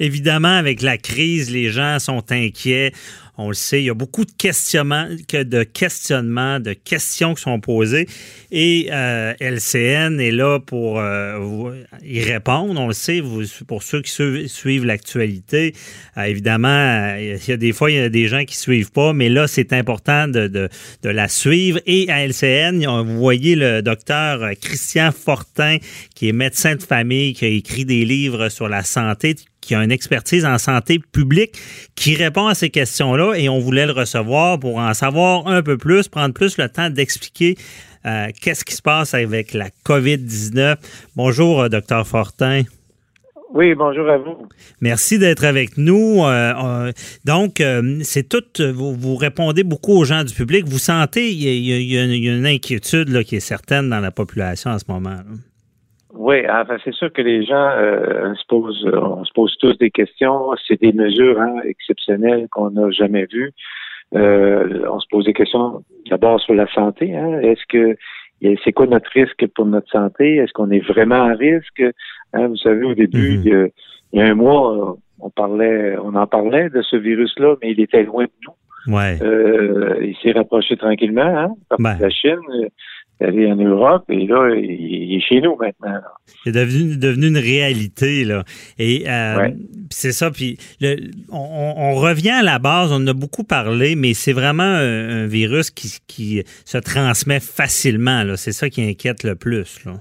Évidemment, avec la crise, les gens sont inquiets. On le sait, il y a beaucoup de questionnements, de questionnements, de questions qui sont posées. Et euh, LCN est là pour euh, y répondre. On le sait, pour ceux qui suivent l'actualité, euh, évidemment, il y a des fois, il y a des gens qui suivent pas, mais là, c'est important de, de, de, la suivre. Et à LCN, vous voyez le docteur Christian Fortin, qui est médecin de famille, qui a écrit des livres sur la santé, qui a une expertise en santé publique, qui répond à ces questions-là et on voulait le recevoir pour en savoir un peu plus, prendre plus le temps d'expliquer euh, qu'est-ce qui se passe avec la COVID-19. Bonjour, euh, docteur Fortin. Oui, bonjour à vous. Merci d'être avec nous. Euh, donc, c'est tout, vous, répondez beaucoup aux gens du public. Vous sentez, il y a, une inquiétude là, qui est certaine dans la population en ce moment. Oui, enfin, c'est sûr que les gens euh, se posent, on se pose tous des questions. C'est des mesures hein, exceptionnelles qu'on n'a jamais vues. Euh, on se pose des questions d'abord sur la santé. Hein. Est-ce que c'est quoi notre risque pour notre santé? Est-ce qu'on est vraiment à risque? Hein, Vous savez, au début, mm-hmm. il, y a, un mois, on parlait, on en parlait de ce virus-là, mais il était loin de nous. Ouais. Euh, il s'est rapproché tranquillement, hein, ben. la Chine aller en Europe et là, il est chez nous maintenant. C'est devenu, devenu une réalité. Là. Et euh, c'est ça. Puis on, revient à la base, on en a beaucoup parlé, mais c'est vraiment un, virus qui, qui, se transmet facilement. C'est ça qui inquiète le plus. Là.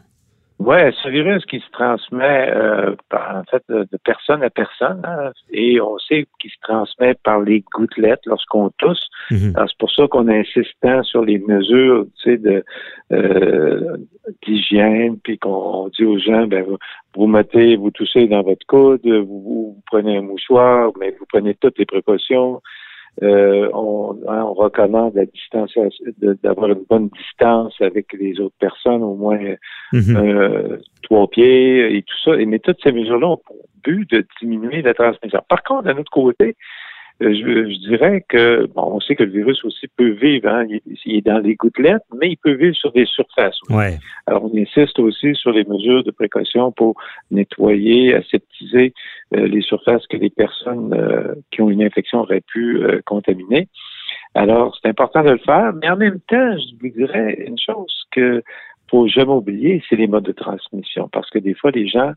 Oui, ce virus qui se transmet euh, en fait de, personne à personne hein, et on sait qu'il se transmet par les gouttelettes lorsqu'on tousse. Mhm. C'est pour ça qu'on insiste sur les mesures tu sais, de euh, d'hygiène, puis qu'on dit aux gens ben vous, vous, mettez, vous toussez dans votre coude, vous, vous prenez un mouchoir, mais vous prenez toutes les précautions. Euh, on, hein, on, recommande la distance, d'avoir une bonne distance avec les autres personnes, au moins mhm. euh, trois pieds et tout ça. Et, mais toutes ces mesures-là ont pour but de diminuer la transmission. Par contre, d'un autre côté, euh, je, dirais que bon, on sait que le virus aussi peut vivre, hein, il, est dans les gouttelettes, mais il peut vivre sur des surfaces. Ouais. Alors on insiste aussi sur les mesures de précaution pour nettoyer, aseptiser euh, les surfaces que les personnes euh, qui ont une infection auraient pu contaminer. Alors c'est important de le faire, mais en même temps, je vous dirais une chose que faut jamais oublier, c'est les modes de transmission, parce que des fois les gens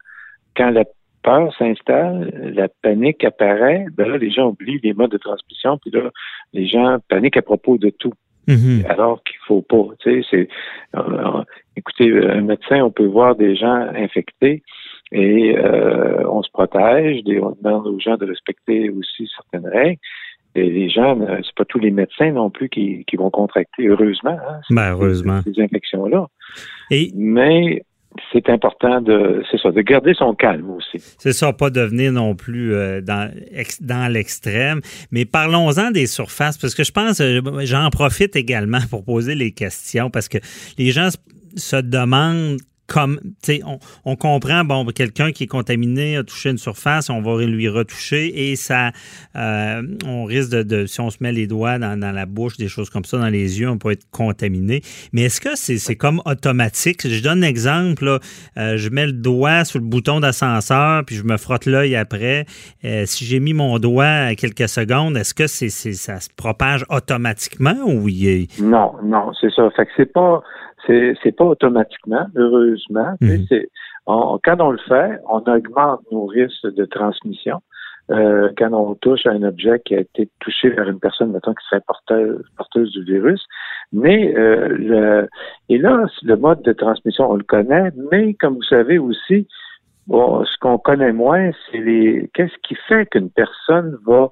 quand la peur s'installe, la panique apparaît, ben là, les gens oublient les modes de transmission, puis là, les gens paniquent à propos de tout. Mhm. Alors qu'il faut pas, tu sais, c'est, euh, écoutez, un médecin, on peut voir des gens infectés et euh, on se protège, on demande aux gens de respecter aussi certaines règles. Et les gens, euh, c'est pas tous les médecins non plus qui, vont contracter, heureusement, hein, ben, heureusement. ces infections-là. Et... Mais c'est important de, c'est ça, de garder son calme aussi. C'est ça, pas devenir non plus euh, dans, dans l'extrême. Mais parlons-en des surfaces, parce que je pense, euh, j'en profite également pour poser les questions, parce que les gens se demandent comme, on, on comprend, bon, quelqu'un qui est contaminé a touché une surface, on va lui retoucher et ça, euh, on risque de, si on se met les doigts dans, la bouche, des choses comme ça, dans les yeux, on peut être contaminé. Mais est-ce que c'est comme automatique? Je donne un exemple, euh, je mets le doigt sur le bouton d'ascenseur, puis je me frotte l'œil après. Euh, si j'ai mis mon doigt quelques secondes, est-ce que c'est ça se propage automatiquement ou il est... Non, non, c'est ça. Fait que c'est pas c'est pas automatiquement, heureusement. Mhm. quand on le fait, on augmente nos risques de transmission. Euh, quand on touche à un objet qui a été touché par une personne, mettons, qui serait porteuse, porteuse du virus. Mais euh, le, et là, le mode de transmission, on le connaît, mais comme vous savez aussi, bon, ce qu'on connaît moins, c'est les qu'est-ce qui fait qu'une personne va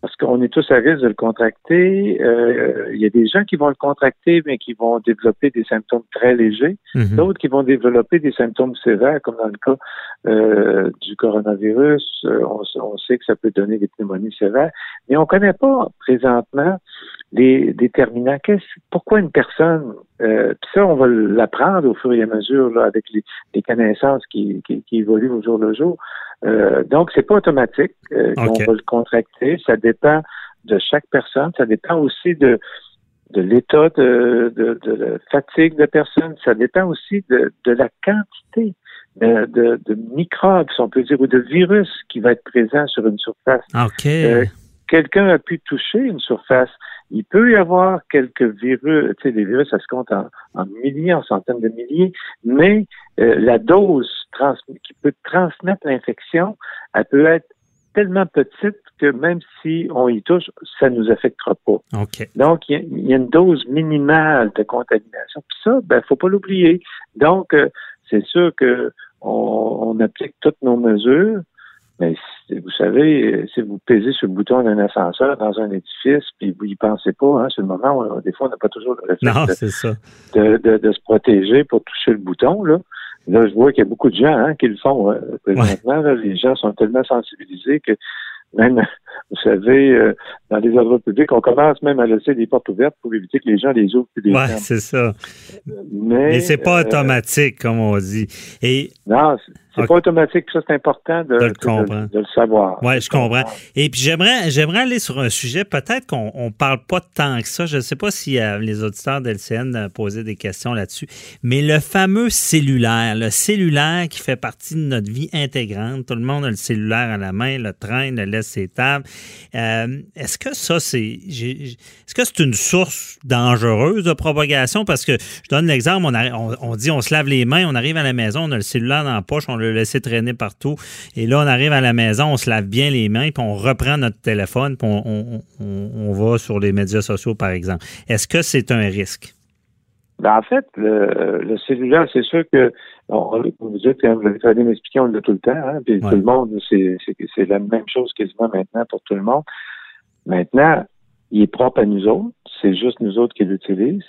parce qu'on est tous à risque de le contracter. Euh, il y a des gens qui vont le contracter, mais qui vont développer des symptômes très légers. Mhm. D'autres qui vont développer des symptômes sévères, comme dans le cas euh, du coronavirus. Euh, on, sait que ça peut donner des pneumonies sévères, mais on ne connaît pas présentement les déterminants. pourquoi une personne, euh, ça, on va l'apprendre au fur et à mesure là, avec les, les connaissances qui, qui, qui, évoluent au jour le jour. Euh, donc, c'est pas automatique euh, qu'on va le contracter. Ça dépend de chaque personne. Ça dépend aussi de de l'état de, de, de, fatigue de personne. Ça dépend aussi de, de la quantité de, microbes, si on peut dire, ou de virus qui va être présent sur une surface. OK. Quelqu'un a pu toucher une surface. Il peut y avoir quelques virus, tu sais, les virus, ça se compte en, milliers, en centaines de milliers, mais la dose qui peut transmettre l'infection, elle peut être tellement petite que même si on y touche, ça ne nous affectera pas. Donc, il y, a une dose minimale de contamination. Puis ça, ben, faut pas l'oublier. Donc, euh, c'est sûr que on, applique toutes nos mesures, mais vous savez, si vous pesez sur le bouton d'un ascenseur dans un édifice, puis vous y pensez pas, hein, sur le moment, où, des fois, on n'a pas toujours le réflexe de, de, de, se protéger pour toucher le bouton, là. Là, je vois qu'il y a beaucoup de gens hein, qui le font euh, présentement. les gens sont tellement sensibilisés que même, vous savez, euh, dans les endroits publics, on commence même à laisser des portes ouvertes pour éviter que les gens les ouvrent. Oui, c'est ça. Mais, Mais c'est pas euh, automatique, comme on dit. Et non, c'est pas automatique, ça c'est important de, le savoir. Oui, je comprends. Et puis j'aimerais j'aimerais aller sur un sujet, peut-être qu'on ne parle pas tant que ça. Je ne sais pas si euh, les auditeurs d'LCN posaient des questions là-dessus, mais le fameux cellulaire, le cellulaire qui fait partie de notre vie intégrante. Tout le monde a le cellulaire à la main, le train, le laisse ses tables. Euh, est-ce que ça, c'est est-ce que c'est une source dangereuse de propagation? Parce que je donne l'exemple, on, on, dit on se lave les mains, on arrive à la maison, on a le cellulaire dans la poche, on le le laisser traîner partout. Et là, on arrive à la maison, on se lave bien les mains, puis on reprend notre téléphone, puis on, va sur les médias sociaux, par exemple. Est-ce que c'est un risque? Ben, en fait, le, cellulaire, c'est sûr que vous dites, vous avez m'expliquer, on l'a tout le temps, hein, puis tout le monde, c'est la même chose quasiment maintenant pour tout le monde. Maintenant, il est propre à nous autres, c'est juste nous autres qui l'utilisent.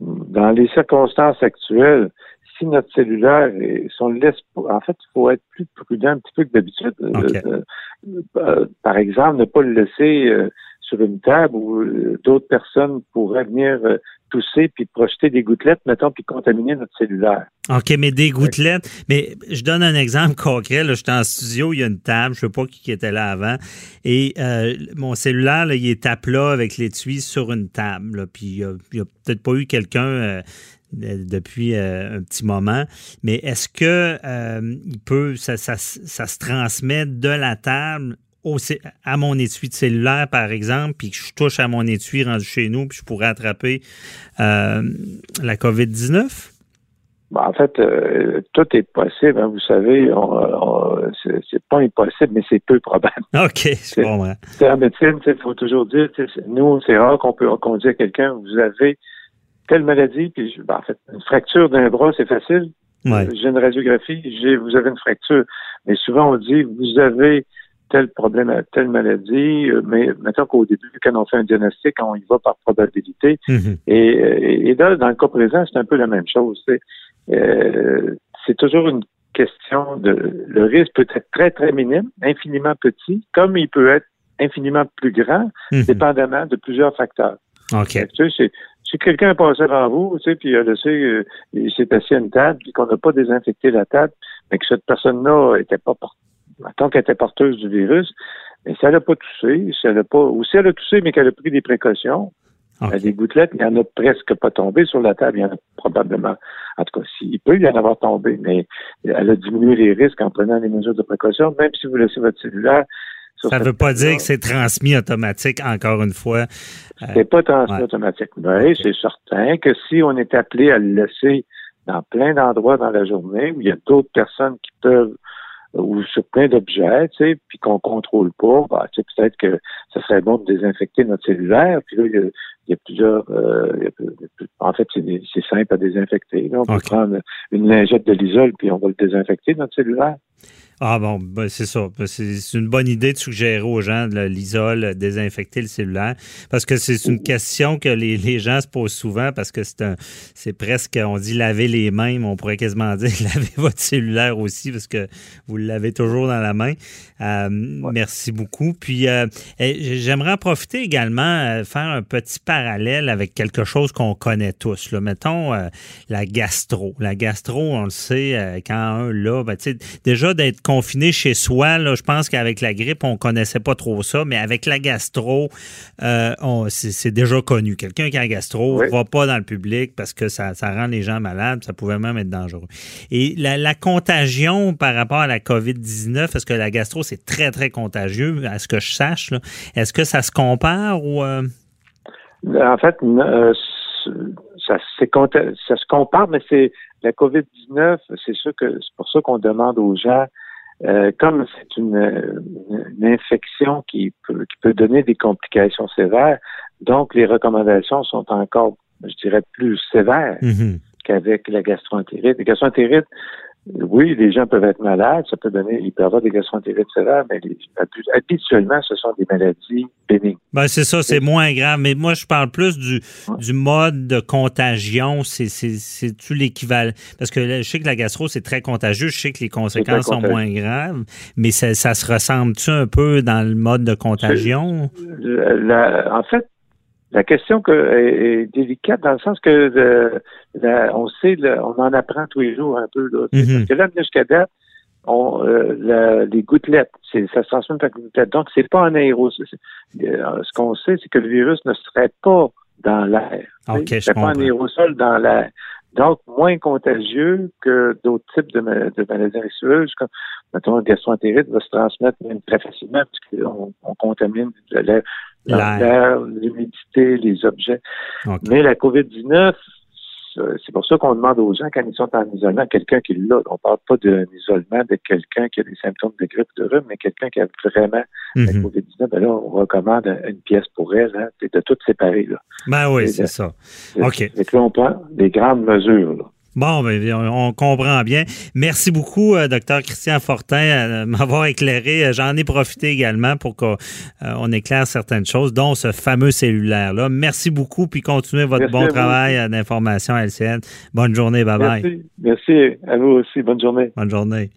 Dans les circonstances actuelles, si notre cellulaire, si on le laisse, en fait, il faut être plus prudent un petit peu que d'habitude. Euh, euh, par exemple, ne pas le laisser euh, sur une table où d'autres personnes pourraient venir tousser puis projeter des gouttelettes, mettons, puis contaminer notre cellulaire. OK, mais des gouttelettes. Mais je donne un exemple concret. Là, j'étais en studio, il y a une table, je ne sais pas qui était là avant, et mon cellulaire, là, il est à plat avec l'étui sur une table. puis il n'y a, peut-être pas eu quelqu'un depuis euh, un petit moment. Mais est-ce que euh, il peut, ça, se transmet de la table à mon étui de cellulaire, par exemple, puis que je touche à mon étui rendu chez nous, puis je pourrais attraper euh, la COVID-19? Ben, en fait, tout est possible. Hein, vous savez, c'est pas impossible, mais c'est peu probable. OK, c'est bon. En médecine, il faut toujours dire, nous, c'est rare qu'on peut qu'on dise à quelqu'un, vous avez telle maladie, puis ben, en fait, une fracture d'un bras, c'est facile. J'ai une radiographie, j'ai, vous avez une fracture. Mais souvent, on dit, vous avez tel problème, telle maladie, euh, mais maintenant qu'au début, quand on fait un diagnostic, on y va par probabilité. Mm-hmm. et, et, là, dans le cas présent, c'est un peu la même chose. C'est, euh, c'est toujours une question de... Le risque peut être très, très minime, infiniment petit, comme il peut être infiniment plus grand, mm-hmm. dépendamment de plusieurs facteurs. OK. Tu sais, si quelqu'un est passé avant vous, tu sais, puis il a laissé, euh, il s'est assis à une table, puis qu'on n'a pas désinfecté la table, mais que cette personne-là était pas tant qu'elle était porteuse du virus, mais si elle n'a pas toussé, si elle n'a pas, ou si elle a toussé, mais qu'elle a pris des précautions, okay. a des gouttelettes, il n'y en a presque pas tombé sur la table, il y en a probablement, en tout cas, s'il peut y en avoir tombé, mais elle a diminué les risques en prenant des mesures de précaution, même si vous laissez votre cellulaire ça ne veut pas dire que c'est transmis automatique, encore une fois. C'est pas transmis automatique. Mais c'est certain que si on est appelé à le laisser dans plein d'endroits dans la journée où il y a d'autres personnes qui peuvent ou sur plein d'objets, tu sais, puis qu'on contrôle pas, bah, tu sais, peut-être que ça serait bon de désinfecter notre cellulaire. Puis là, il y a, plusieurs. Euh, en fait, c'est simple à désinfecter. on peut prendre une lingette de l'isole puis on va le désinfecter notre cellulaire. Ah bon, ben c'est ça. Ben, c'est une bonne idée de suggérer aux gens de l'isole, désinfecter le cellulaire, parce que c'est une question que les, les, gens se posent souvent, parce que c'est c'est presque, on dit laver les mains, mais on pourrait quasiment dire laver votre cellulaire aussi, parce que vous l'avez toujours dans la main. Euh, merci beaucoup. Puis euh, j'aimerais en profiter également, euh, faire un petit parallèle avec quelque chose qu'on connaît tous. Là. Mettons la gastro. La gastro, on le sait, quand un là, ben, déjà d'être confiné chez soi. Là, je pense qu'avec la grippe, on connaissait pas trop ça, mais avec la gastro, euh, c'est déjà connu. Quelqu'un qui a gastro ne va pas dans le public parce que ça, ça, rend les gens malades, ça pouvait même être dangereux. Et la, contagion par rapport à la COVID-19, est-ce que la gastro, c'est très, très contagieux, à ce que je sache? Est-ce que ça se compare ou... Euh? En fait, euh, ça, ça se compare, mais c'est la COVID-19, c'est sûr que c'est pour ça qu'on demande aux gens, euh, comme c'est une, infection qui peut, qui peut donner des complications sévères, donc les recommandations sont encore, je dirais, plus sévères mm-hmm. qu'avec la gastroentérite. La gastroentérite, oui, les gens peuvent être malades, ça peut donner, il peut avoir des gastroentérites sévères, mais habituellement, ce sont des maladies bénignes. Ben, c'est ça, c'est moins grave. Mais moi, je parle plus du, du mode de contagion. C'est-tu l'équivalent? Parce que je sais que la gastro, c'est très contagieux. Je sais que les conséquences sont moins graves, mais ça, ça se ressemble-tu un peu dans le mode de contagion? en fait, la question que, est, délicate dans le sens que euh, on sait, on en apprend tous les jours un peu. Là, mm-hmm. Parce que là, jusqu'à date, on, euh, les gouttelettes, ça se transmet par gouttelettes. Donc, c'est pas un aérosol. Euh, ce qu'on sait, c'est que le virus ne serait pas dans l'air. Okay, c'est pas un aérosol dans l'air. Donc, moins contagieux que d'autres types de, de maladies infectieuses, comme, mettons, le gastroentérite va se transmettre même très facilement parce qu'on on contamine l'air l'air, l'humidité, les objets. Mais la COVID-19, c'est pour ça qu'on demande aux gens, quand ils sont en isolement, quelqu'un qui l'a. On ne parle pas d'un isolement de quelqu'un qui a des symptômes de grippe, de rhume, mais quelqu'un qui a vraiment la mhm. COVID-19. Ben là, on recommande une pièce pour elle, hein, de tout séparer. Là. Ben oui, c'est ça. OK. Et puis, on prend des grandes mesures. Là. Bon, ben, on comprend bien. Merci beaucoup, euh, docteur Christian Fortin, de m'avoir éclairé. Euh, j'en ai profité également pour qu'on euh, éclaire certaines choses, dont ce fameux cellulaire-là. Merci beaucoup, puis continuez votre bon travail d'information à LCN. Bonne journée, bye-bye. Merci. Merci à vous aussi. Bonne journée. Bonne journée.